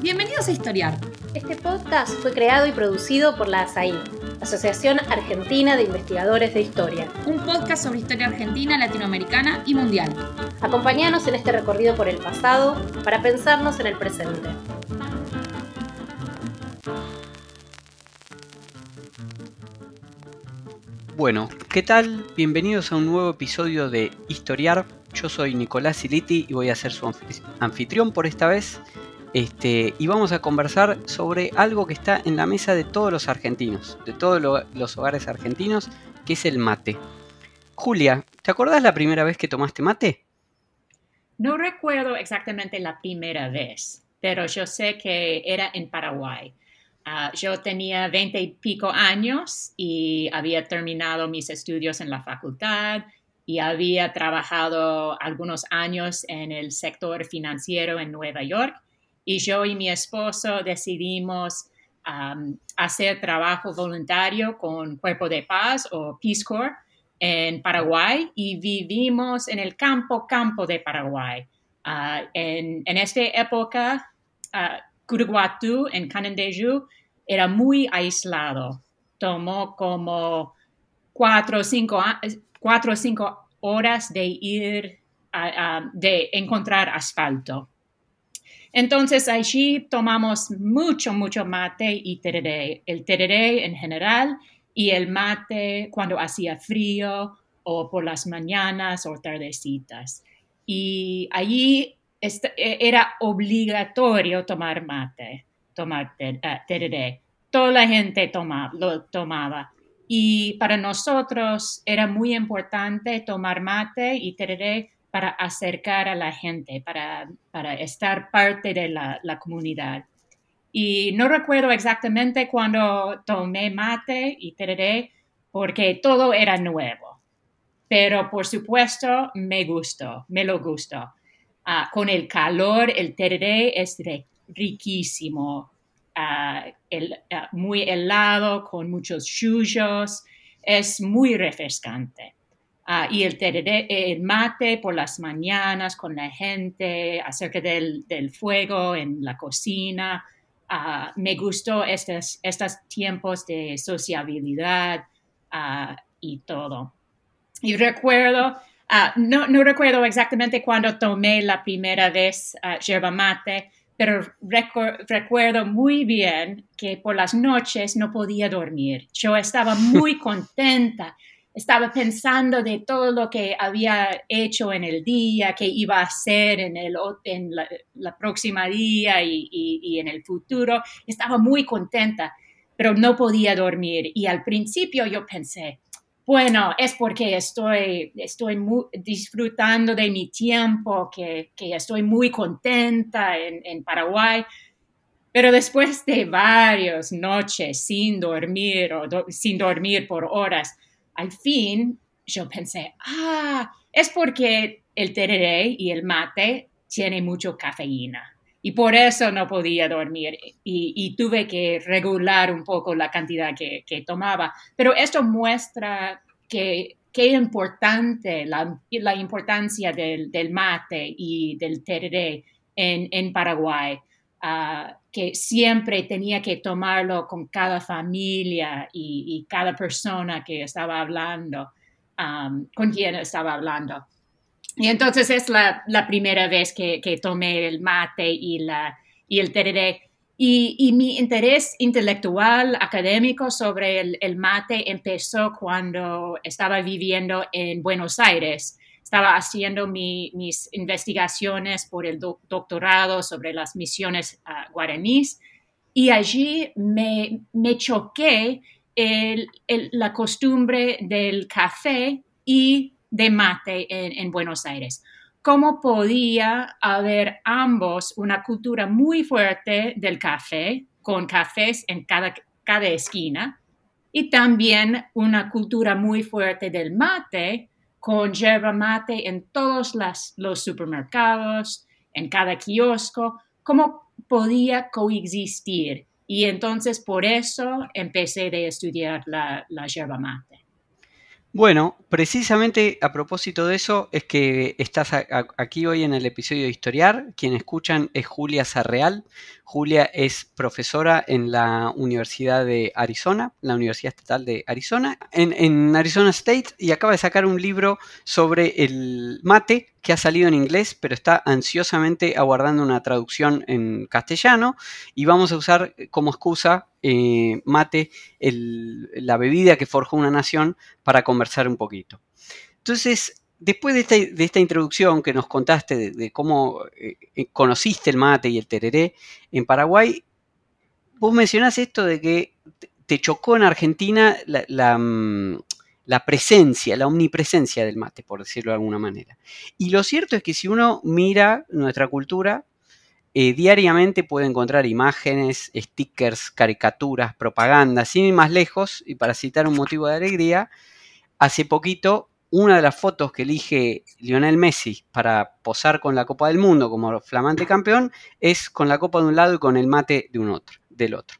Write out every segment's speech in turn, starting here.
Bienvenidos a Historiar. Este podcast fue creado y producido por la ASAI, Asociación Argentina de Investigadores de Historia. Un podcast sobre historia argentina, latinoamericana y mundial. Acompáñanos en este recorrido por el pasado para pensarnos en el presente. Bueno, ¿qué tal? Bienvenidos a un nuevo episodio de Historiar. Yo soy Nicolás Siliti y voy a ser su anfitrión por esta vez. Este, y vamos a conversar sobre algo que está en la mesa de todos los argentinos, de todos los hogares argentinos, que es el mate. Julia, ¿te acordás la primera vez que tomaste mate? No recuerdo exactamente la primera vez, pero yo sé que era en Paraguay. Ah, yo tenía veinte y pico años y había terminado mis estudios en la facultad y había trabajado algunos años en el sector financiero en Nueva York. Y yo y mi esposo decidimos hacer trabajo voluntario con Cuerpo de Paz o Peace Corps en Paraguay y vivimos en el campo, campo de Paraguay. Ah, en, en esta época, uh, Curuguatú, en Canandaigú, era muy aislado. Tomó como cuatro o cinco, cuatro o cinco horas de ir, a, de encontrar asfalto. Entonces allí tomamos mucho, mucho mate y tereré. El tereré en general y el mate cuando hacía frío o por las mañanas o tardecitas. Y allí e, era obligatorio tomar mate, tomar eh, tereré. Toda la gente lo tomaba. Y para nosotros era muy importante tomar mate y tereré para acercar a la gente, para, para estar parte de la, la, comunidad. Y no recuerdo exactamente cuando tomé mate y tereré, porque todo era nuevo. Pero por supuesto me gustó, me lo gustó. Ah, con el calor, el tereré es riquísimo, ah, el, ah, muy helado, con muchos chullos, es muy refrescante. Ah, y el, el, mate por las mañanas con la gente acerca del, del fuego en la cocina. Uh, me gustó estos, estos tiempos de sociabilidad uh, y todo. Y recuerdo, no, no, recuerdo exactamente cuando tomé la primera vez yerba mate, pero recuerdo muy bien que por las noches no podía dormir. Yo estaba muy contenta estaba pensando de todo lo que había hecho en el día, que iba a hacer en, el, en la, próxima día y, en el futuro. Estaba muy contenta, pero no podía dormir. Y al principio yo pensé, bueno, es porque estoy, estoy disfrutando de mi tiempo, que, estoy muy contenta en, Paraguay. Pero después de varias noches sin dormir o sin dormir por horas, al fin yo pensé, ah, es porque el tereré y el mate tienen mucho cafeína y por eso no podía dormir y, tuve que regular un poco la cantidad que, tomaba. Pero esto muestra que qué importante la, importancia del, mate y del tereré en, Paraguay. Ah, que siempre tenía que tomarlo con cada familia y, cada persona que estaba hablando, um, con quien estaba hablando. Y entonces es la, primera vez que, tomé el mate y, la, y el tereré. Y, mi interés intelectual, académico sobre el, el, mate empezó cuando estaba viviendo en Buenos Aires estaba haciendo mis investigaciones por el doctorado sobre las misiones uh, guaraníes y allí me, me choqué la costumbre del café y de mate en, Buenos Aires. ¿Cómo podía haber ambos una cultura muy fuerte del café, con cafés en cada, cada esquina, y también una cultura muy fuerte del mate, con yerba mate en todos los supermercados, en cada kiosco, cómo podía coexistir. Y entonces por eso empecé a estudiar la, la yerba mate. Bueno, precisamente a propósito de eso es que estás aquí hoy en el episodio de Historiar. Quien escuchan es Julia Sarreal. Julia es profesora en la Universidad de Arizona, la Universidad Estatal de Arizona, en, en Arizona State, y acaba de sacar un libro sobre el mate que ha salido en inglés, pero está ansiosamente aguardando una traducción en castellano y vamos a usar como excusa eh, mate, la bebida que forjó una nación, para conversar un poquito. Entonces, después de esta, introducción que nos contaste de, cómo eh, eh, conociste el mate y el tereré en Paraguay, vos mencionás esto de que te chocó en Argentina la mm, la presencia, la omnipresencia del mate, por decirlo de alguna manera. Y lo cierto es que si uno mira nuestra cultura, eh, diariamente puede encontrar imágenes, stickers, caricaturas, propagandas, sin ir más lejos, y para citar un motivo de alegría, hace poquito una de las fotos que elige Lionel Messi para posar con la Copa del Mundo como flamante campeón es con la copa de un lado y con el mate de un otro, del otro.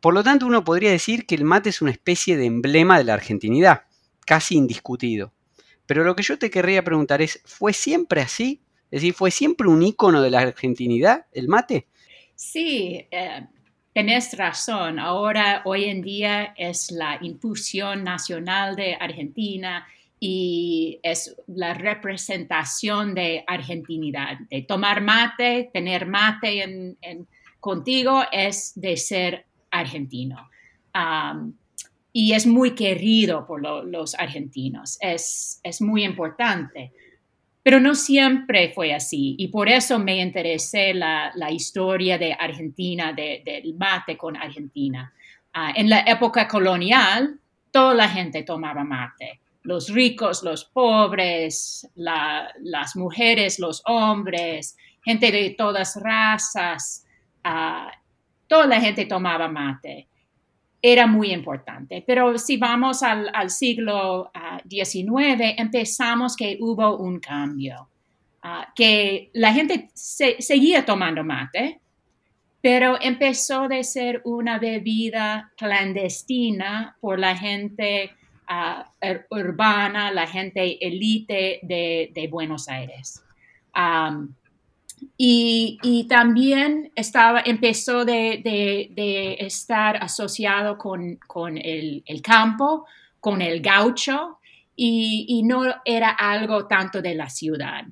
Por lo tanto, uno podría decir que el mate es una especie de emblema de la argentinidad, casi indiscutido. Pero lo que yo te querría preguntar es, ¿fue siempre así? Es decir, ¿fue siempre un ícono de la argentinidad el mate? Sí, eh, tenés razón. Ahora, hoy en día es la infusión nacional de Argentina y es la representación de argentinidad. De tomar mate, tener mate contigo es de ser argentino. y es muy querido por los argentinos, es, muy importante. Pero no siempre fue así y por eso me interesé la, la historia de Argentina, del mate con Argentina. Ah, en la época colonial, toda la gente tomaba mate. Los ricos, los pobres, las mujeres, los hombres, gente de todas razas. Ah, toda la gente tomaba mate. Era muy importante. Pero si vamos al, siglo XIX, ah, empezamos que hubo un cambio, ah, que la gente seguía tomando mate, pero empezó de ser una bebida clandestina por la gente ah, urbana, la gente elite de, Buenos Aires. Y, también estaba, empezó de, estar asociado con, el, campo, con el gaucho, y, no era algo tanto de la ciudad.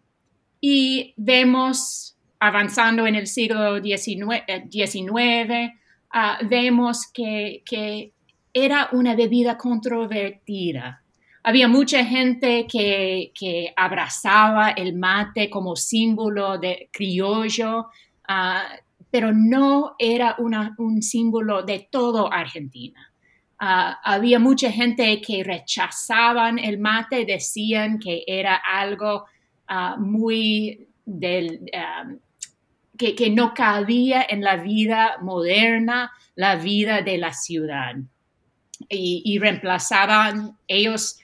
Y vemos, avanzando en el siglo XIX, eh, ah, vemos que, que era una bebida controvertida había mucha gente que, abrazaba el mate como símbolo de criollo, ah, pero no era un símbolo de todo Argentina. Ah, había mucha gente que rechazaban el mate, decían que era algo ah, muy del, que, no cabía en la vida moderna, la vida de la ciudad. Y, y reemplazaban ellos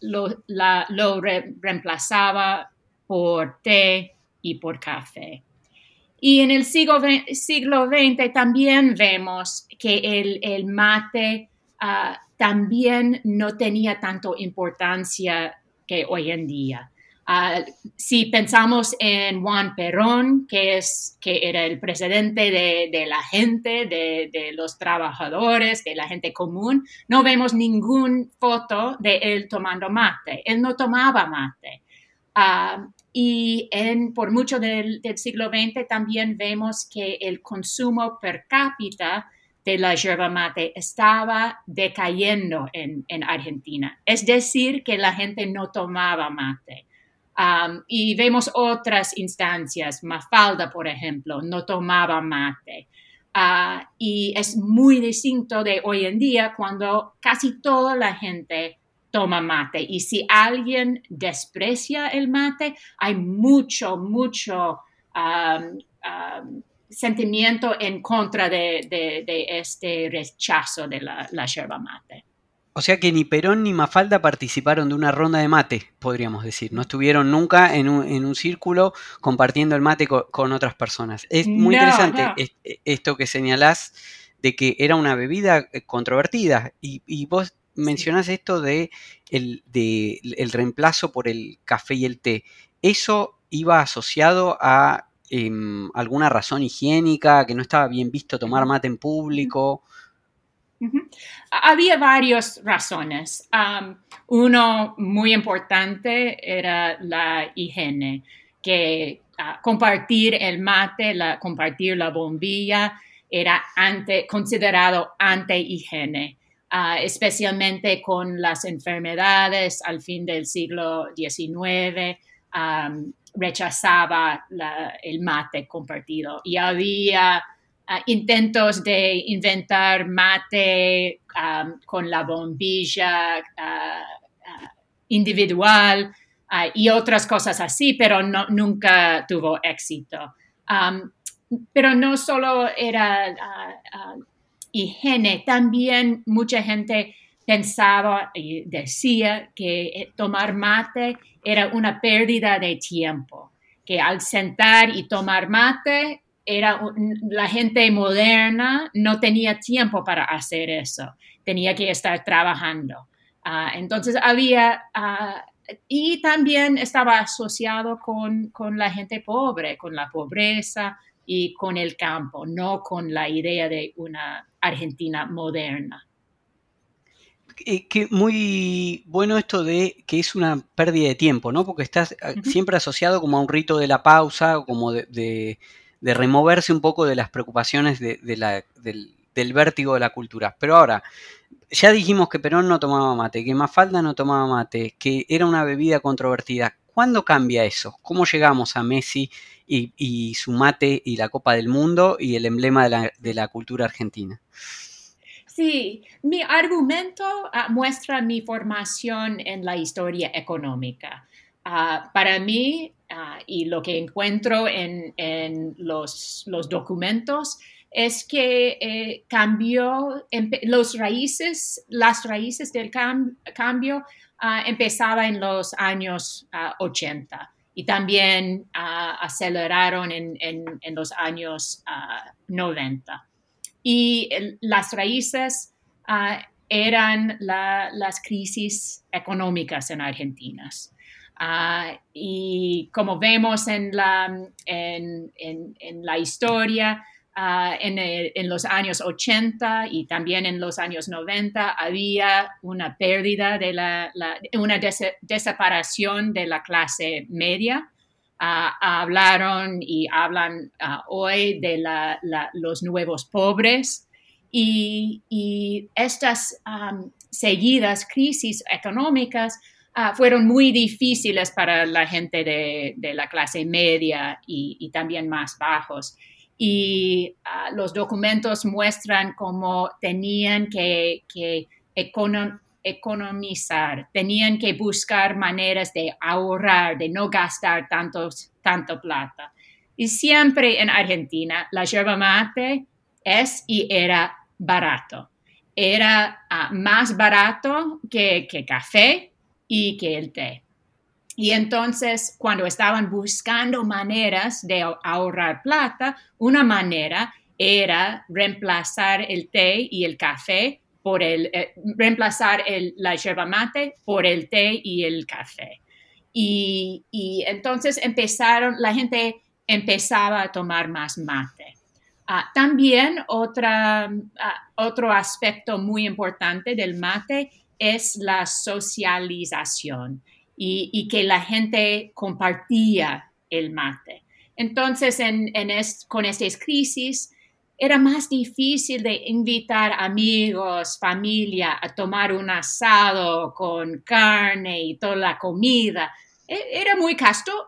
lo, reemplazaba por té y por café. Y en el siglo, XX también vemos que el, mate ah, también no tenía tanto importancia que hoy en día. Ah, si pensamos en Juan Perón, que, es, que era el presidente de, la gente, de, los trabajadores, de la gente común, no vemos ninguna foto de él tomando mate. Él no tomaba mate. Ah, y en, por mucho del, siglo XX también vemos que el consumo per cápita de la yerba mate estaba decayendo en, en Argentina. Es decir, que la gente no tomaba mate y vemos otras instancias, Mafalda, por ejemplo, no tomaba mate. Ah, y es muy distinto de hoy en día cuando casi toda la gente toma mate. Y si alguien desprecia el mate, hay mucho, mucho sentimiento en contra de, este rechazo de la, la yerba mate. O sea que ni Perón ni Mafalda participaron de una ronda de mate, podríamos decir. No estuvieron nunca en un, círculo compartiendo el mate con, otras personas. Es muy interesante esto que señalás de que era una bebida eh, controvertida. Y, vos mencionas esto de el, de el reemplazo por el café y el té. ¿Eso iba asociado a em, alguna razón higiénica, que no estaba bien visto tomar mate en público? Había varias razones. uno muy importante era la higiene, que ah, compartir el mate, compartir la bombilla era considerado ante-higiene. Ah, especialmente con las enfermedades al fin del siglo XIX, rechazaba el mate compartido y había Intentos de inventar mate con la bombilla ah, ah, individual y otras cosas así, pero no, nunca tuvo éxito. pero no solo era higiene, también mucha gente pensaba y decía que eh, tomar mate era una pérdida de tiempo, que al sentar y tomar mate era la gente moderna no tenía tiempo para hacer eso, tenía que estar trabajando. Ah, entonces había, ah, y también estaba asociado con, la gente pobre, con la pobreza y con el campo, no con la idea de una Argentina moderna. Eh, que muy bueno esto de que es una pérdida de tiempo, ¿no? Porque estás ah, siempre asociado como a un rito de la pausa, como de de removerse un poco de las preocupaciones de, del, vértigo de la cultura. Pero ahora, ya dijimos que Perón no tomaba mate, que Mafalda no tomaba mate, que era una bebida controvertida. ¿Cuándo cambia eso? ¿Cómo llegamos a Messi y, su mate y la Copa del Mundo y el emblema de la, de la cultura argentina? Sí, mi argumento ah, muestra mi formación en la historia económica. Ah, para mí, ah, y lo que encuentro en, los, documentos, es que eh, cambió, los raíces, las raíces del cambio uh, empezaba en los años 80 y también aceleraron en, los años 90. Y las raíces eran las crisis económicas en Argentina. Ah, y como vemos en la, en, la historia, ah, en, los años 80 y también en los años 90 había una pérdida de la, una desaparición de la clase media. Ah, hablaron y hablan hoy de los nuevos pobres y, estas seguidas crisis económicas Ah, fueron muy difíciles para la gente de, la clase media y, también más bajos. Y ah, los documentos muestran cómo tenían que, economizar, tenían que buscar maneras de ahorrar, de no gastar tanto, tanto plata. Y siempre en Argentina la yerba mate es y era barato. Era ah, más barato que, que café, y que el té. Y entonces, cuando estaban buscando maneras de ahorrar plata, una manera era reemplazar el té y el café por el, eh, reemplazar el, la yerba mate por el té y el café. Y, entonces empezaron, la gente empezaba a tomar más mate. Ah, también otra, ah, otro aspecto muy importante del mate es la socialización y, que la gente compartía el mate. Entonces, con estas crisis, era más difícil de invitar amigos, familia a tomar un asado con carne y toda la comida. E, era muy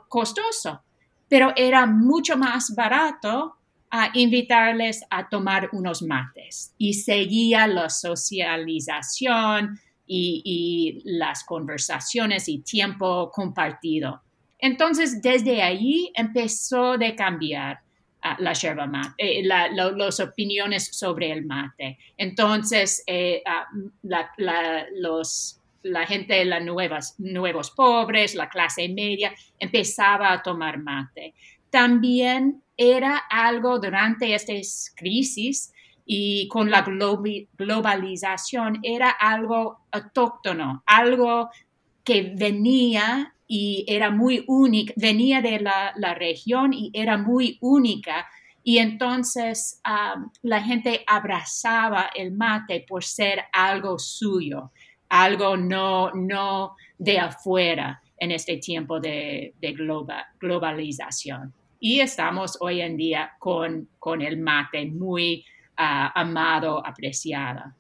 costoso, pero era mucho más barato a invitarles a tomar unos mates y seguía la socialización, y, las conversaciones y tiempo compartido. Entonces, desde ahí empezó de cambiar ah, la yerba mate, eh, las opiniones sobre el mate. Entonces, eh, ah, la, los, la gente los nuevas, nuevos pobres, la clase media, empezaba a tomar mate. También era algo durante estas crisis y con la globalización era algo autóctono, algo que venía y era muy única, venía de la, región y era muy única. Y entonces la gente abrazaba el mate por ser algo suyo, algo no, no de afuera en este tiempo de, globalización. Y estamos hoy en día con, con el mate muy ah, amado, apreciado.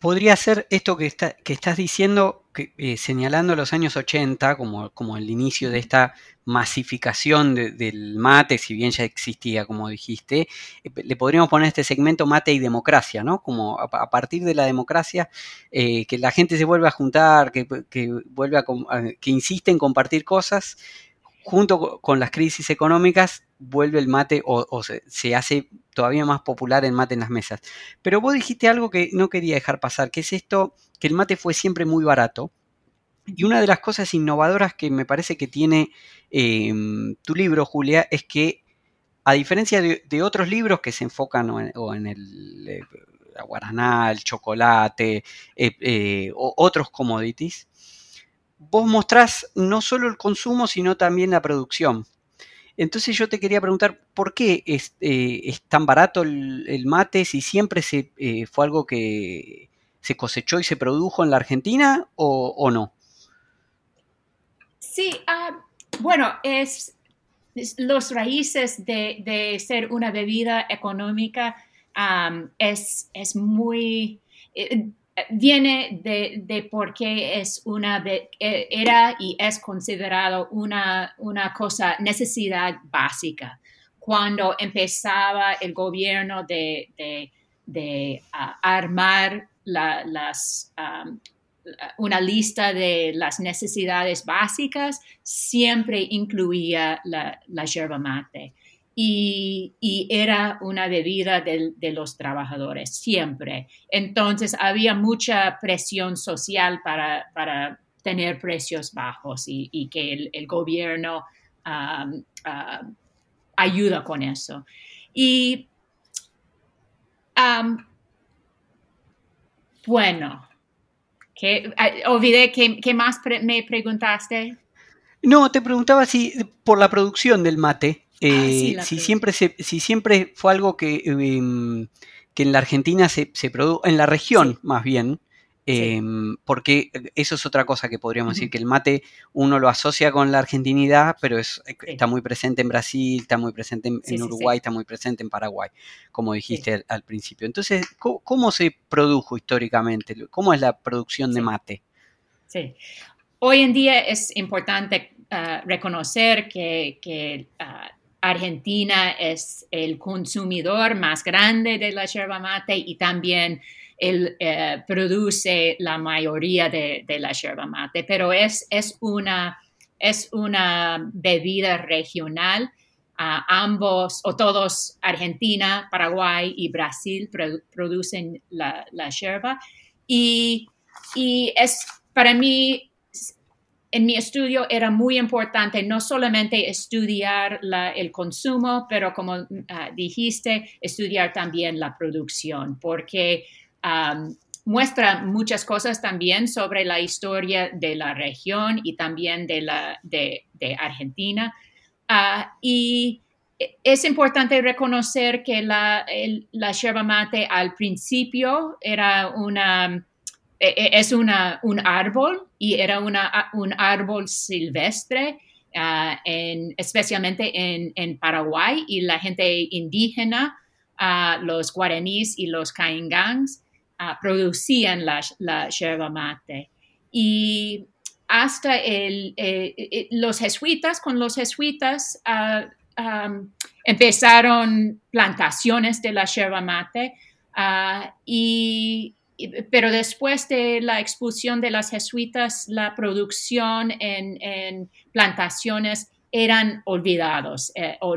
Podría ser esto que, está, que estás diciendo, que, eh, señalando los años 80 como, como, el inicio de esta masificación del mate, si bien ya existía, como dijiste, eh, le podríamos poner este segmento mate y democracia, ¿no? Como a, partir de la democracia, eh, que la gente se vuelve a juntar, que, vuelve a, que insiste en compartir cosas, junto con las crisis económicas, vuelve el mate o, se, hace todavía más popular el mate en las mesas. Pero vos dijiste algo que no quería dejar pasar, que es esto, que el mate fue siempre muy barato. Y una de las cosas innovadoras que me parece que tiene em, tu libro, Julia, es que a diferencia de, otros libros que se enfocan o en, el eh, guaraná, el chocolate, eh, eh, o otros commodities, vos mostrás no solo el consumo, sino también la producción. Entonces yo te quería preguntar, ¿por qué es, eh, tan barato el, mate si siempre se, eh, fue algo que se cosechó y se produjo en la Argentina o, no? Sí, ah, bueno, es, los raíces de, ser una bebida económica es, es, muy... Eh, viene de, de por qué es una, e, era y es considerado una, una cosa, necesidad básica. Cuando empezaba el gobierno de, de, armar las, una lista de las necesidades básicas, siempre incluía la, la yerba mate y, era una bebida de, los trabajadores, siempre. Entonces había mucha presión social para, tener precios bajos y, que el, gobierno ayuda con eso. Y bueno, que, olvidé que, más me preguntaste. No, te preguntaba si por la producción del mate. Ah, eh, si, siempre si siempre fue algo que, em, que en la Argentina se, se produjo, en la región más bien, em, porque eso es otra cosa que podríamos decir, que el mate uno lo asocia con la argentinidad, pero es, eh, está muy presente en Brasil, está muy presente en, Uruguay, está muy presente en Paraguay, como dijiste al, principio. Entonces, ¿cómo, se produjo históricamente? ¿Cómo es la producción de mate? Sí. Hoy en día es importante ah, reconocer que, ah, Argentina es el consumidor más grande de la yerba mate y también él, eh, produce la mayoría de, la yerba mate, pero es, es, una, es una bebida regional. ambos o todos, Argentina, Paraguay y Brasil, producen la, la yerba. Y, y es para mí en mi estudio era muy importante no solamente estudiar el consumo, pero como ah, dijiste, estudiar también la producción, porque muestra muchas cosas también sobre la historia de la región y también de, la, de, Argentina. Ah, y es importante reconocer que la, la yerba mate al principio era una e, e, es una, un árbol y era una, un árbol silvestre, ah, en, especialmente en, en, Paraguay y la gente indígena, uh, los guaraníes y los caingangs, uh, producían la, la yerba mate. Y hasta el, eh, eh, los jesuitas, con los jesuitas, empezaron plantaciones de la yerba mate y pero después de la expulsión de las jesuitas, la producción en, plantaciones eran olvidados eh, o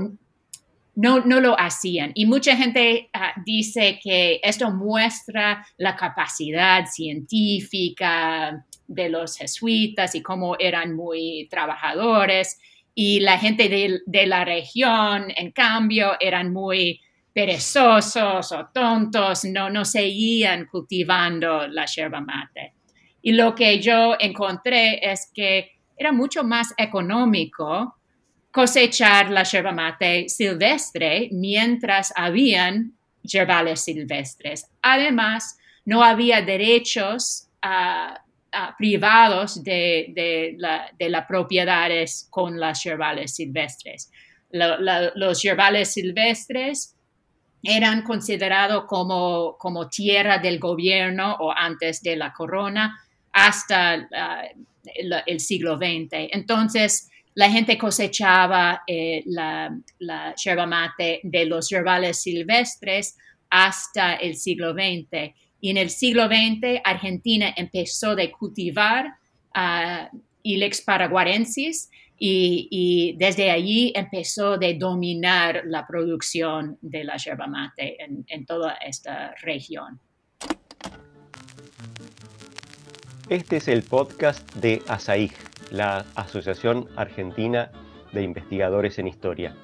no, no, lo hacían. Y mucha gente ah, dice que esto muestra la capacidad científica de los jesuitas y cómo eran muy trabajadores. Y la gente de, de la región, en cambio, eran muy perezosos o tontos, no, no seguían cultivando la yerba mate. Y lo que yo encontré es que era mucho más económico cosechar la yerba mate silvestre mientras habían yerbales silvestres. Además, no había derechos ah, ah, privados de, las propiedades con las yerbales silvestres. los yerbales silvestres eran considerados como, como, tierra del gobierno o antes de la corona hasta ah, el, siglo XX. Entonces, la gente cosechaba eh, la, la yerba mate de los yerbales silvestres hasta el siglo XX. Y en el siglo XX, Argentina empezó a cultivar uh, Ilex paraguarensis y, desde allí empezó a dominar la producción de la yerba mate en, en toda esta región. Este es el podcast de ASAIG, la Asociación Argentina de Investigadores en Historia.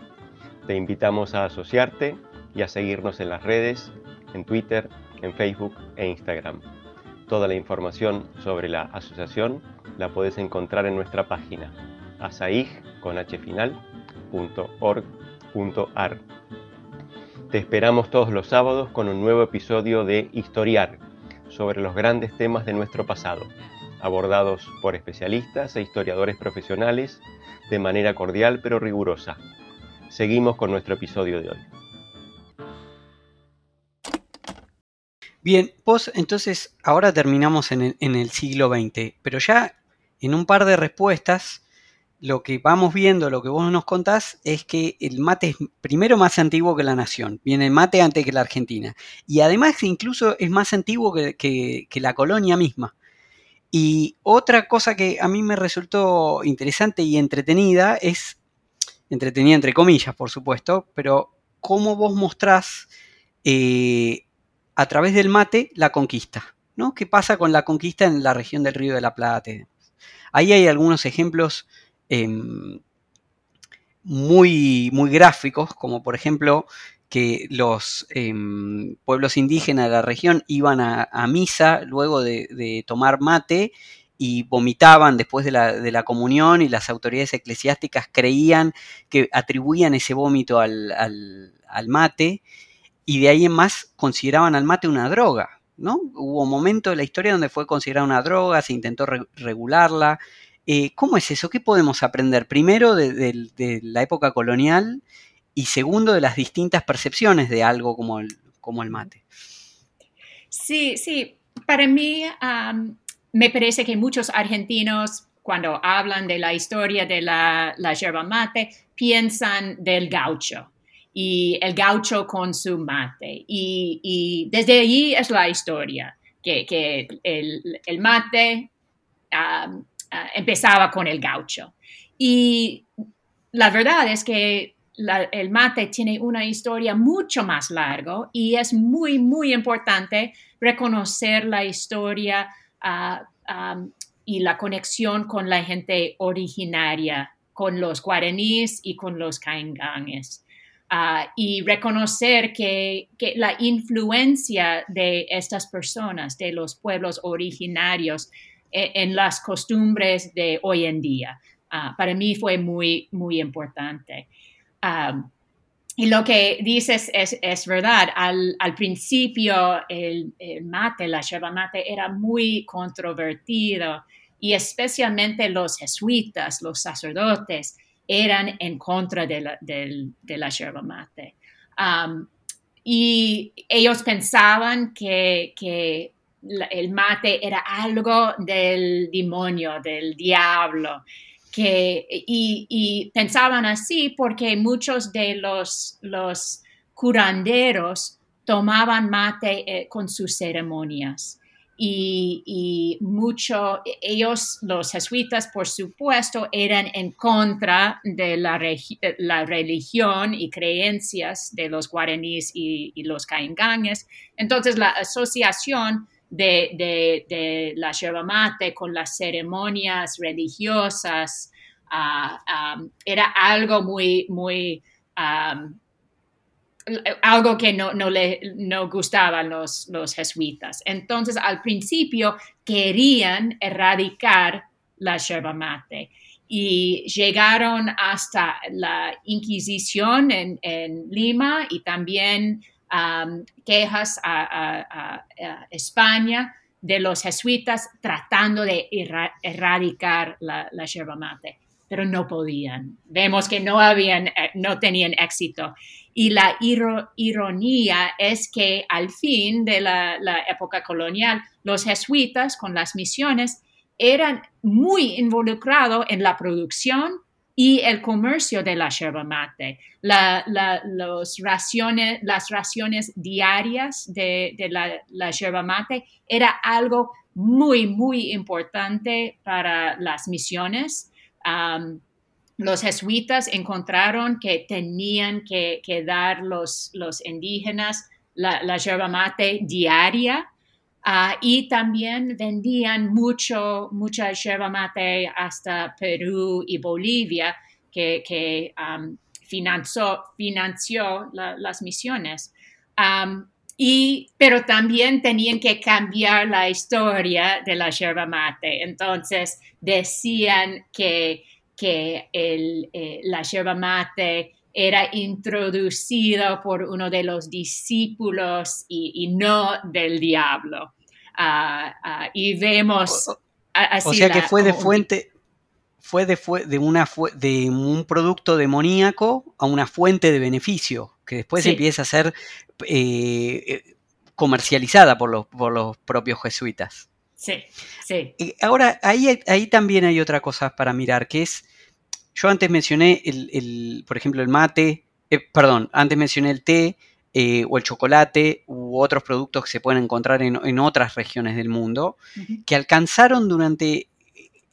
Te invitamos a asociarte y a seguirnos en las redes, en Twitter, en Facebook e Instagram. Toda la información sobre la asociación la puedes encontrar en nuestra página asaig.org.ar. Te esperamos todos los sábados con un nuevo episodio de Historiar sobre los grandes temas de nuestro pasado, abordados por especialistas e historiadores profesionales de manera cordial pero rigurosa. Seguimos con nuestro episodio de hoy. Bien, vos entonces ahora terminamos en el, siglo XX, pero ya en un par de respuestas lo que vamos viendo, lo que vos nos contás, es que el mate es primero más antiguo que la nación, viene el mate antes que la Argentina, y además incluso es más antiguo que, la colonia misma. Y otra cosa que a mí me resultó interesante y entretenida es, entretenida entre comillas, por supuesto, pero cómo vos mostrás eh, a través del mate la conquista. ¿no? ¿Qué pasa con la conquista en la región del Río de la Plata? Ahí hay algunos ejemplos em, muy, muy gráficos, como por ejemplo que los em, pueblos indígenas de la región iban a, misa luego de, tomar mate y vomitaban después de la, comunión y las autoridades eclesiásticas creían que atribuían ese vómito al, al mate y de ahí en más consideraban al mate una droga, ¿no? Hubo un momento de la historia donde fue considerada una droga, se intentó regularla. Eh, ¿Cómo es eso? ¿Qué podemos aprender? Primero, de, la época colonial y segundo, de las distintas percepciones de algo como el, mate. Sí, sí. Para mí, me parece que muchos argentinos, cuando hablan de la historia de la, la yerba mate, piensan del gaucho y el gaucho con su mate. Y, desde allí es la historia, que, el, mate empezaba con el gaucho. Y la verdad es que el mate tiene una historia mucho más larga y es muy, muy importante reconocer la historia ah, y la conexión con la gente originaria, con los guaraníes y con los caingangues. Ah, y reconocer que, la influencia de estas personas, de los pueblos originarios, e, en las costumbres de hoy en día. Ah, para mí fue muy, muy importante. Ah, y lo que dices es, verdad. Al, principio el, mate, la yerba mate, era muy controvertido y especialmente los jesuitas, los sacerdotes, eran en contra de la, de, yerba mate. Um, y ellos pensaban que, el mate era algo del demonio, del diablo. Que, y, pensaban así porque muchos de los, los curanderos tomaban mate eh, con sus ceremonias y, mucho, ellos, los jesuitas, por supuesto, eran en contra de la, la religión y creencias de los guaraníes y, los caingangues. Entonces, la asociación de, la yerba mate con las ceremonias religiosas ah, ah, era algo muy, muy algo que no, no le no gustaban los, los jesuitas. Entonces, al principio querían erradicar la yerba mate y llegaron hasta la Inquisición en, Lima y también quejas a, España de los jesuitas tratando de erradicar la, la yerba mate, pero no podían. Vemos que no, habían, eh, no tenían éxito. Y la ironía es que al fin de la época colonial, los jesuitas con las misiones eran muy involucrados en la producción y el comercio de la yerba mate. las raciones diarias de, la, la, yerba mate era algo muy, muy importante para las misiones. los jesuitas encontraron que tenían que, dar los, los indígenas la yerba mate diaria Ah, y también vendían mucho, mucha yerba mate hasta Perú y Bolivia, que, financió, las misiones. y, pero también tenían que cambiar la historia de la yerba mate. Entonces decían que, que eh, la yerba mate era introducido por uno de los discípulos y no del diablo y vemos así. O sea que fue de fuente, fue de, de, una, de un producto demoníaco a una fuente de beneficio, que después empieza a ser eh, eh, comercializada por los, por los propios jesuitas. Sí, sí. ahora, ahí, ahí también hay otra cosa para mirar, que es, yo antes mencioné, el, por ejemplo, el mate, eh, perdón, antes mencioné el té, eh, o el chocolate u otros productos que se pueden encontrar en, otras regiones del mundo, que alcanzaron durante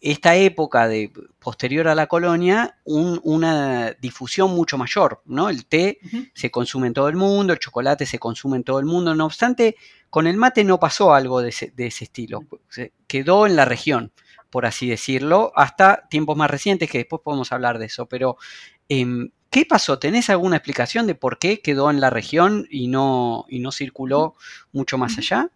esta época de, posterior a la colonia una difusión mucho mayor. ¿no? El té se consume en todo el mundo, el chocolate se consume en todo el mundo, no obstante, con el mate no pasó algo de ese, estilo, se quedó en la región por así decirlo, hasta tiempos más recientes, que después podemos hablar de eso, pero em, ¿Qué pasó? ¿Tenés alguna explicación de por qué quedó en la región y no, y no circuló mucho más allá?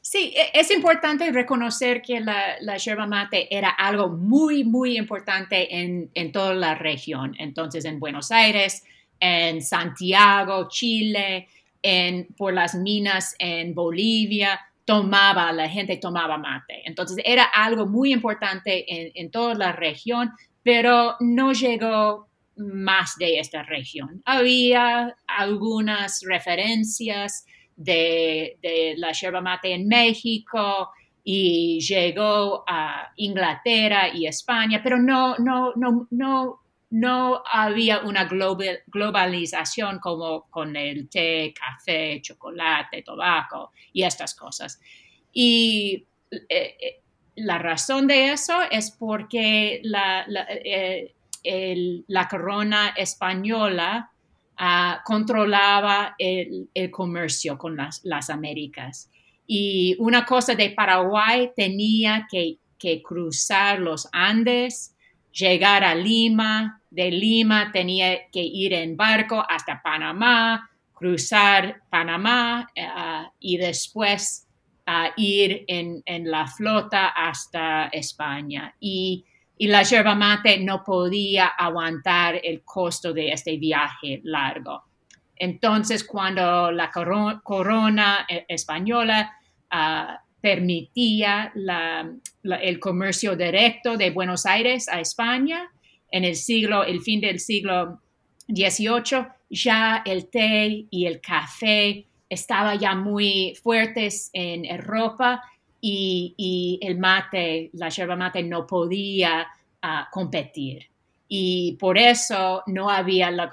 Sí, e, es importante reconocer que la, la yerba mate era algo muy, muy importante en, en, toda la región. Entonces, en Buenos Aires, en Santiago, Chile, en, por las minas en Bolivia, tomaba, la gente tomaba mate. Entonces, era algo muy importante en, en toda la región, pero no llegó más de esta región. Había algunas referencias de, la yerba mate en México y llegó a Inglaterra y España, pero no, no, no, no, no había una globalización como con el té, café, chocolate, tabaco y estas cosas. Y eh, eh, la razón de eso es porque la, eh, la corona española ah, controlaba el, comercio con las, Américas. Y una cosa de Paraguay tenía que, cruzar los Andes, llegar a Lima, de Lima tenía que ir en barco hasta Panamá, cruzar Panamá ah, y después ah, ir en, en, la flota hasta España. Y y la yerba mate no podía aguantar el costo de este viaje largo. Entonces, cuando la corona eh, española ah, permitía el comercio directo de Buenos Aires a España, en el siglo, el fin del siglo XVIII, ya el té y el café estaban ya muy fuertes en Europa y, el mate, la yerba mate no podía ah, competir. Y por eso no había la,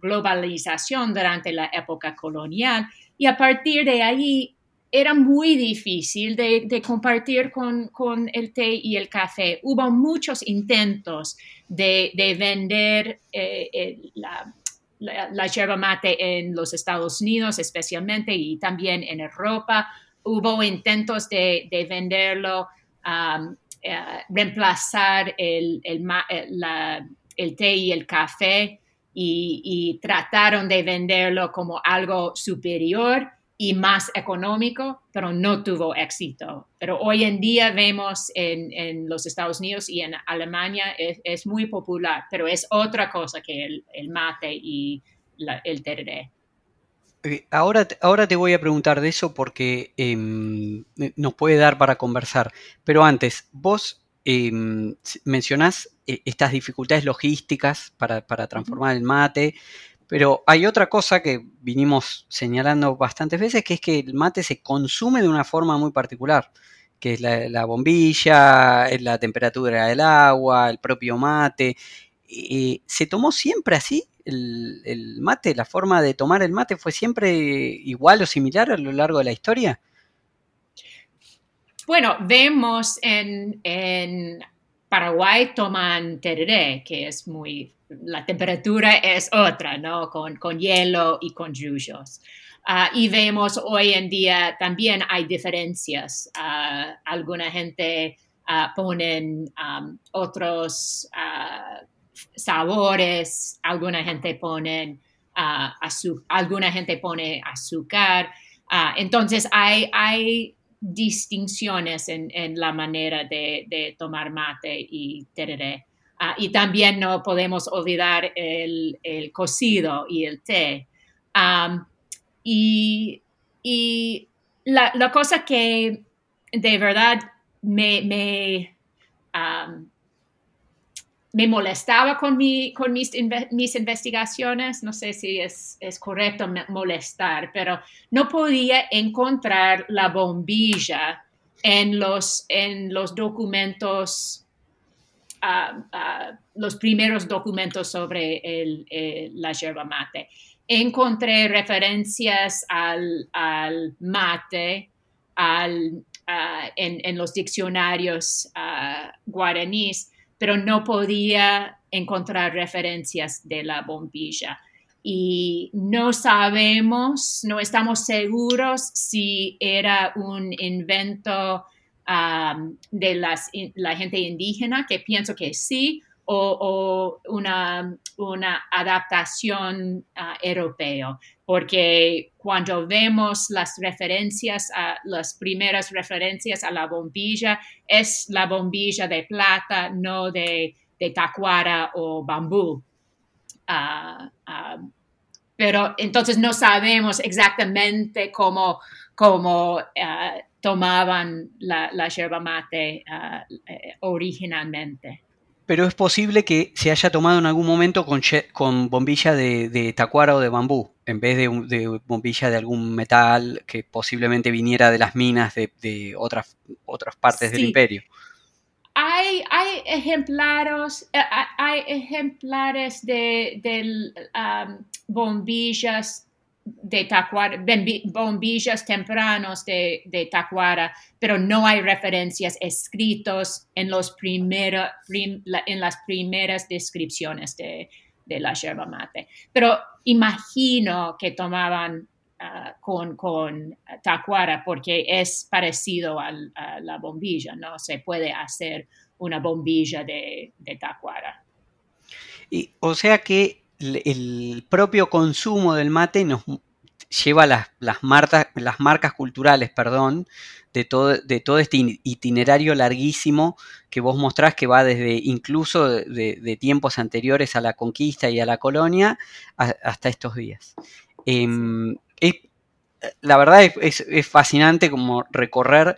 globalización durante la época colonial. Y a partir de ahí era muy difícil de, compartir con, el té y el café. Hubo muchos intentos de, vender eh, la, la, yerba mate en los Estados Unidos especialmente y también en Europa hubo intentos de, venderlo, um, eh, reemplazar el, el, té y el café y, trataron de venderlo como algo superior y más económico, pero no tuvo éxito. Pero hoy en día vemos en, los Estados Unidos y en Alemania es, muy popular, pero es otra cosa que el, mate y el tereré. Eh, ahora, ahora te voy a preguntar de eso porque em, nos puede dar para conversar. Pero antes, vos em, mencionás eh, estas dificultades logísticas para, transformar el mate, pero hay otra cosa que vinimos señalando bastantes veces, que es que el mate se consume de una forma muy particular, que es la, bombilla, la temperatura del agua, el propio mate. Eh, ¿Se tomó siempre así el, mate? ¿La forma de tomar el mate fue siempre igual o similar a lo largo de la historia? Bueno, vemos en, en Paraguay toman tereré, que es muy, la temperatura es otra, ¿no? Con, con hielo y con yuyos. Ah, y vemos hoy en día también hay diferencias. Uh, alguna gente uh, ponen otros sabores, alguna gente pone alguna gente pone azúcar. entonces hay, hay distinciones en, la manera de, tomar mate y tereré. Ah, y también no podemos olvidar el, cocido y el té. y, la, cosa que de verdad me, me molestaba con, mi, con mis, mis, investigaciones, no sé si es, es, correcto molestar, pero no podía encontrar la bombilla en los, en los documentos, uh, uh, los primeros documentos sobre la yerba mate. Encontré referencias al, al mate al, en, en, los diccionarios guaraníes, pero no podía encontrar referencias de la bombilla. Y no sabemos, no estamos seguros si era un invento um, de la gente indígena, que pienso que sí, o, una, una, adaptación uh, europea, porque cuando vemos las referencias, a, las primeras referencias a la bombilla, es la bombilla de plata, no de, tacuara o bambú. Uh, uh, pero entonces no sabemos exactamente cómo, cómo tomaban la, la yerba mate eh, originalmente pero es posible que se haya tomado en algún momento con, con bombilla de, tacuara o de bambú, en vez de, bombilla de algún metal que posiblemente viniera de las minas de, otras, otras partes del imperio. Hay, hay ejemplares, eh, hay ejemplares de, um, bombillas de Tacuara, bombillas tempranos de, de, Tacuara, pero no hay referencias escritos en, los en las primeras descripciones de, la yerba mate. Pero imagino que tomaban ah, con, con Tacuara porque es parecido a la bombilla, ¿no? Se puede hacer una bombilla de, de Tacuara. Y, o sea que el propio consumo del mate nos lleva las, las, las marcas culturales, perdón, de todo, de todo, este itinerario larguísimo que vos mostrás que va desde incluso de, tiempos anteriores a la conquista y a la colonia hasta estos días. Em, la verdad es, es, fascinante como recorrer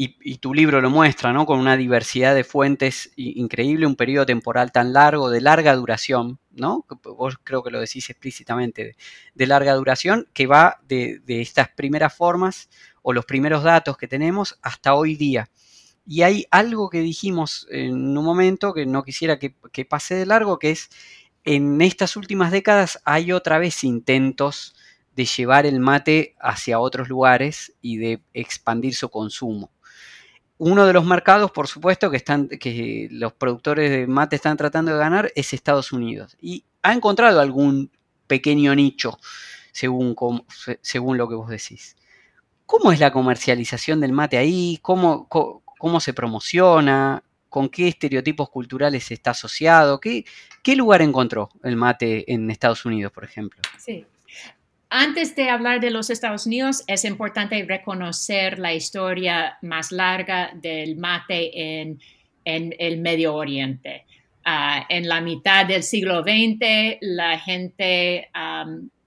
y, tu libro lo muestra, ¿no? Con una diversidad de fuentes increíble, un periodo temporal tan largo, de larga duración, ¿no? Vos creo que lo decís explícitamente, de, larga duración, que va de, estas primeras formas o los primeros datos que tenemos hasta hoy día. Y hay algo que dijimos en un momento que no quisiera que pase de largo, que es en estas últimas décadas hay otra vez intentos de llevar el mate hacia otros lugares y de expandir su consumo uno de los mercados, por supuesto, que, están, que los productores de mate están tratando de ganar es Estados Unidos. Y ha encontrado algún pequeño nicho, según, según lo que vos decís. ¿Cómo es la comercialización del mate ahí? ¿Cómo, se promociona? con qué estereotipos culturales está asociado? ¿Qué, ¿Qué lugar encontró el mate en Estados Unidos, por ejemplo? Sí. Antes de hablar de los Estados Unidos, es importante reconocer la historia más larga del mate en, el Medio Oriente. Ah, en la mitad del siglo XX, la gente,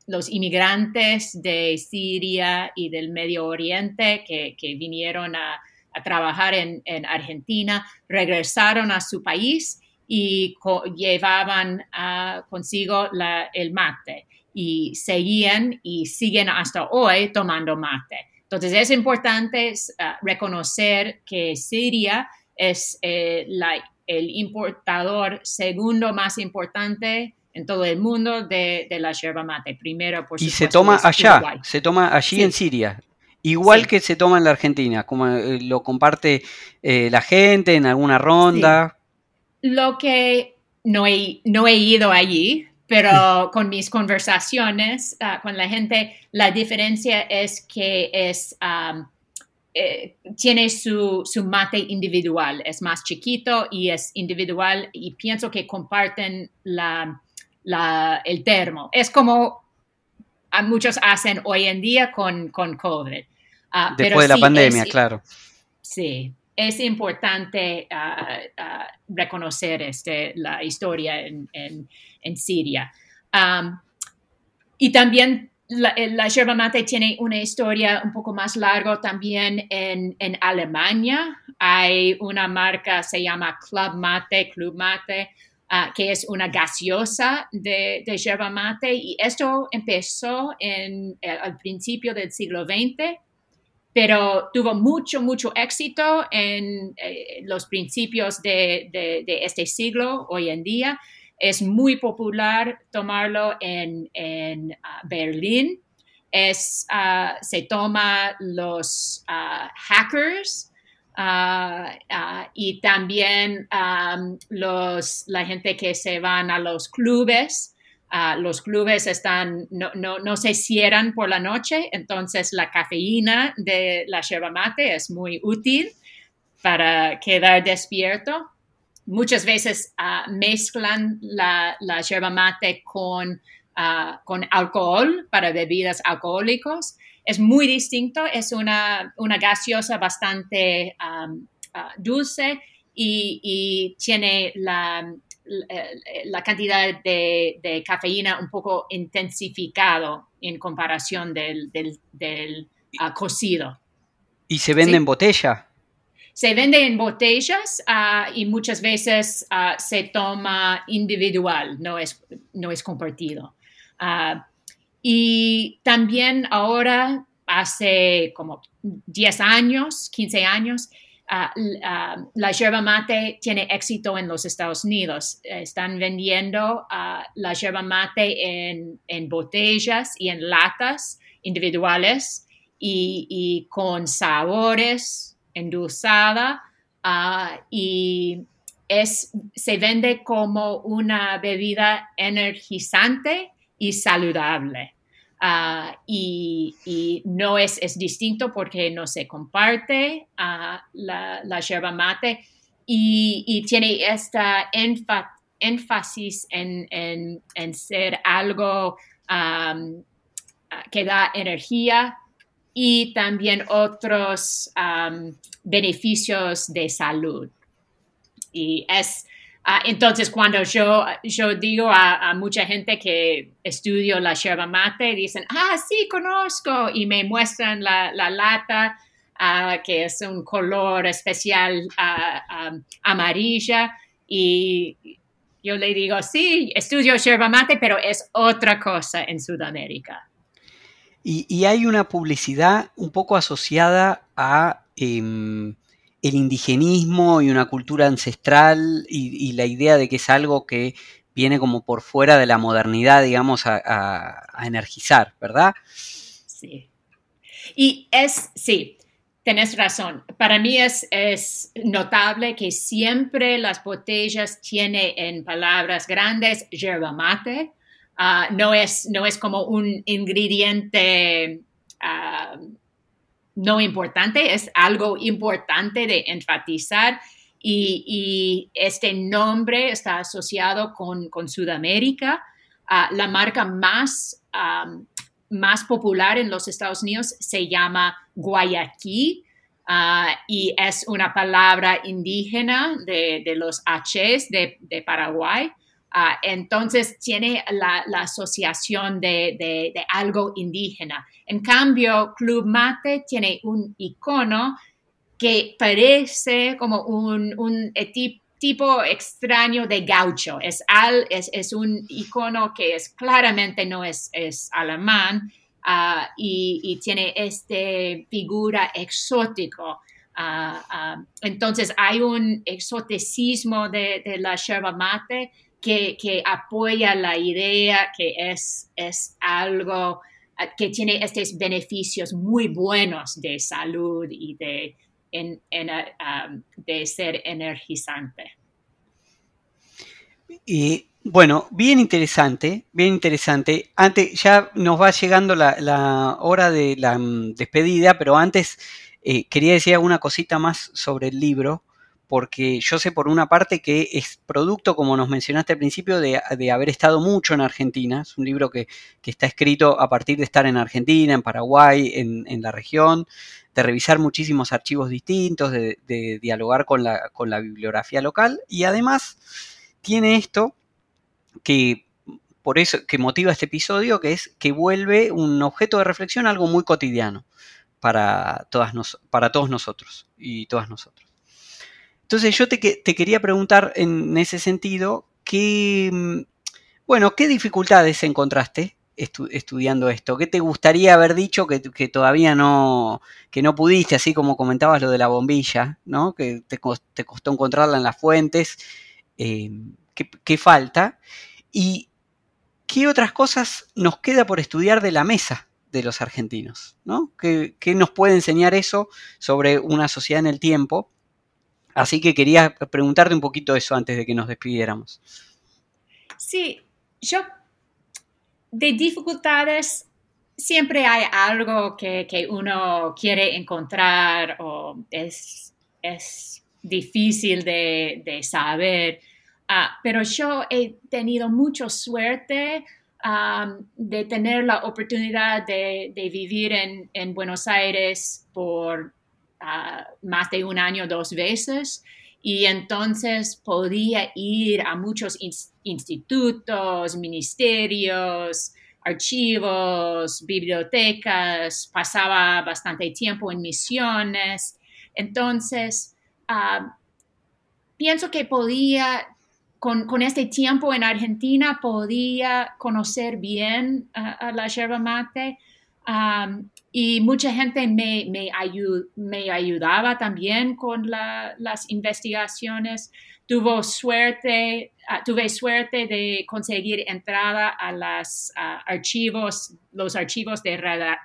los inmigrantes de Siria y del Medio Oriente que, vinieron a, trabajar en, Argentina, regresaron a su país y llevaban ah, consigo el mate y seguían y siguen hasta hoy tomando mate. Entonces es importante ah, reconocer que Siria es eh, el importador segundo más importante en todo el mundo de, la yerba mate. Primero, por Y se toma allá, se toma allí en Siria. Igual que se toma en la Argentina, como eh, lo comparte eh, la gente en alguna ronda. Lo que no he, no he ido allí, pero con mis conversaciones ah, con la gente, la diferencia es que es, eh, tiene su, mate individual, es más chiquito y es individual y pienso que comparten la, el termo. Es como muchos hacen hoy en día con, con COVID. Ah, Después de la pandemia, claro. Sí, es importante ah, ah, reconocer este, la historia en, Siria. y también la, la, yerba mate tiene una historia un poco más larga también en, Alemania. Hay una marca, se llama Club Mate, Club Mate, ah, que es una gaseosa de, de, yerba mate. Y esto empezó en, eh, al principio del siglo XX pero tuvo mucho, mucho éxito en eh, los principios de, este siglo hoy en día. Es muy popular tomarlo en, ah, Berlín. Es, ah, se toma los ah, hackers y también los, la gente que se van a los clubes Ah, los clubes están, no, se cierran por la noche, entonces la cafeína de la yerba mate es muy útil para quedar despierto. Muchas veces ah, mezclan la, la, yerba mate con, ah, con alcohol para bebidas alcohólicas. Es muy distinto, es una, gaseosa bastante dulce y tiene la, la cantidad de, cafeína un poco intensificado en comparación del, ah, cocido. ¿Y se vende en botella? Se vende en botellas ah, y muchas veces ah, se toma individual, no es, no es compartido. y también ahora, hace como 10 años, 15 años, Ah, ah, la yerba mate tiene éxito en los Estados Unidos. Están vendiendo uh, la yerba mate en, botellas y en latas individuales y, con sabores, endulzada y es, se vende como una bebida energizante y saludable. Ah, y, no es, es, distinto porque no se comparte uh, la, yerba mate y, tiene esta énfasis en, en, ser algo que da energía y también otros beneficios de salud. Y es Ah, entonces, cuando yo, yo digo a, mucha gente que estudio la yerba mate, dicen, ah, sí, conozco, y me muestran la, lata, ah, que es un color especial uh, amarilla, y yo le digo, sí, estudio yerba mate, pero es otra cosa en Sudamérica. Y, hay una publicidad un poco asociada a... Em, el indigenismo y una cultura ancestral y, la idea de que es algo que viene como por fuera de la modernidad, digamos, a, energizar, ¿verdad? Sí. Y es, sí, tenés razón. Para mí es, es notable que siempre las botellas tienen en palabras grandes yerba mate. Ah, no, es, no es como un ingrediente ah, no importante, es algo importante de enfatizar y, este nombre está asociado con, Sudamérica. Ah, la marca más, más popular en los Estados Unidos se llama Guayaquil. Ah, y es una palabra indígena de, los H's de, Paraguay. Ah, entonces tiene la, asociación de, algo indígena. En cambio, Club Mate tiene un icono que parece como un, tipo extraño de gaucho. Es, al, es, un icono que es claramente no es, alemán ah, y, tiene esta figura exótico. Ah, entonces hay un exoticismo de, la yerba mate que, apoya la idea que es, es algo que tiene estos beneficios muy buenos de salud y de, en, um, de ser energizante. Y bueno, bien interesante, bien interesante. Antes ya nos va llegando la, hora de la mm, despedida, pero antes eh, quería decir alguna cosita más sobre el libro, porque yo sé por una parte que es producto, como nos mencionaste al principio, de, haber estado mucho en Argentina. Es un libro que, está escrito a partir de estar en Argentina, en Paraguay, en, la región, de revisar muchísimos archivos distintos, de, dialogar con la, bibliografía local y además tiene esto que por eso que motiva este episodio, que es que vuelve un objeto de reflexión algo muy cotidiano para, todas para todos nosotros y todas nosotros. Entonces yo te, quería preguntar en ese sentido, ¿qué, bueno, ¿qué dificultades encontraste estudiando esto? ¿Qué te gustaría haber dicho que, todavía no, que no pudiste, así como comentabas lo de la bombilla, ¿no? que te, costó encontrarla en las fuentes? Eh, ¿qué, falta? ¿Y qué otras cosas nos queda por estudiar de la mesa de los argentinos? ¿no? ¿Qué, ¿Qué nos puede enseñar eso sobre una sociedad en el tiempo? Así que quería preguntarte un poquito eso antes de que nos despidiéramos. Sí, yo de dificultades siempre hay algo que, uno quiere encontrar o es, difícil de, saber. Ah, pero yo he tenido mucha suerte de tener la oportunidad de, vivir en, Buenos Aires por ah, más de un año, dos veces y entonces podía ir a muchos institutos, ministerios, archivos, bibliotecas, pasaba bastante tiempo en misiones. Entonces, ah, pienso que podía, con, este tiempo en Argentina, podía conocer bien a la yerba mate y mucha gente me, me, me ayudaba también con las investigaciones. Tuvo suerte, ah, tuve suerte de conseguir entrada a los archivos, los archivos de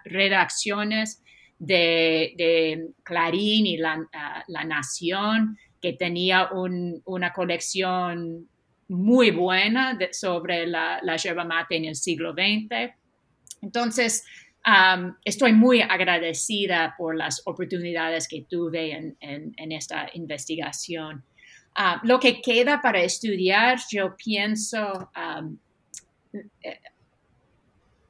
redacciones de, Clarín y la, ah, Nación, que tenía una colección muy buena sobre la, la yerba mate en el siglo XX. Entonces, estoy muy agradecida por las oportunidades que tuve en, esta investigación. lo que queda para estudiar, yo pienso, eh,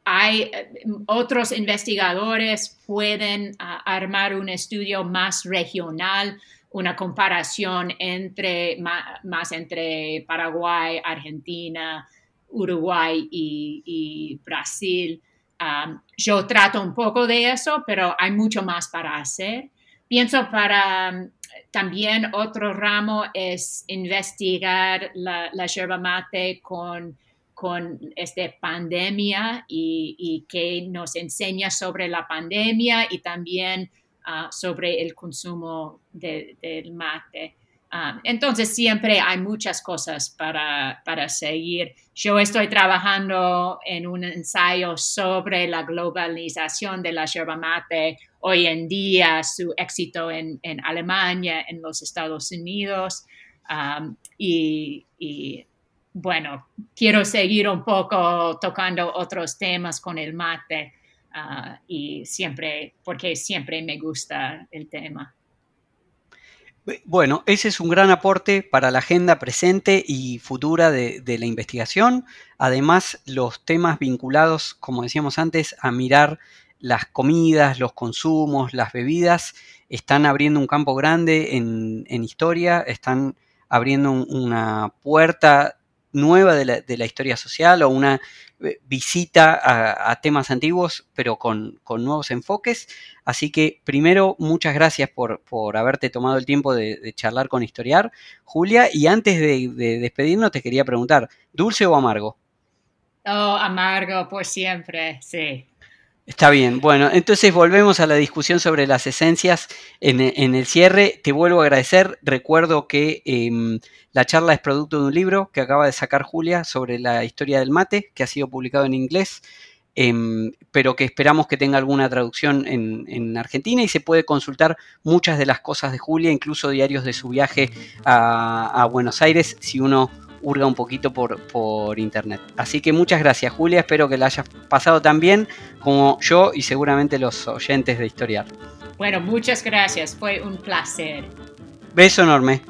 hay eh, otros investigadores pueden ah, armar un estudio más regional, una comparación entre más, entre Paraguay, Argentina, Uruguay y Brasil yo trato un poco de eso, pero hay mucho más para hacer. Pienso para también otro ramo es investigar la, yerba mate con, con esta pandemia y, y, que nos enseña sobre la pandemia y también ah, sobre el consumo del mate. Ah, entonces siempre hay muchas cosas para, seguir. Yo estoy trabajando en un ensayo sobre la globalización de la yerba mate hoy en día, su éxito en, Alemania, en los Estados Unidos. y, bueno, quiero seguir un poco tocando otros temas con el mate ah, y siempre, porque siempre me gusta el tema. Bueno, ese es un gran aporte para la agenda presente y futura de, la investigación. Además, los temas vinculados, como decíamos antes, a mirar las comidas, los consumos, las bebidas, están abriendo un campo grande en, historia, están abriendo un, una puerta nueva de la, historia social o una eh, visita a, temas antiguos, pero con, nuevos enfoques. Así que primero, muchas gracias por, por haberte tomado el tiempo de, charlar con Historiar, Julia. Y antes de, despedirnos, te quería preguntar, ¿dulce o amargo? Oh, amargo por siempre, sí. Está bien, bueno, entonces volvemos a la discusión sobre las esencias en, el cierre. Te vuelvo a agradecer. Recuerdo que eh, la charla es producto de un libro que acaba de sacar Julia sobre la historia del mate, que ha sido publicado en inglés, eh, pero que esperamos que tenga alguna traducción en, en, Argentina y se puede consultar muchas de las cosas de Julia, incluso diarios de su viaje a Buenos Aires, si uno hurga un poquito por, por, internet. Así que muchas gracias Julia, espero que la hayas pasado tan bien como yo y seguramente los oyentes de Historiar. Bueno, muchas gracias, fue un placer. Beso enorme.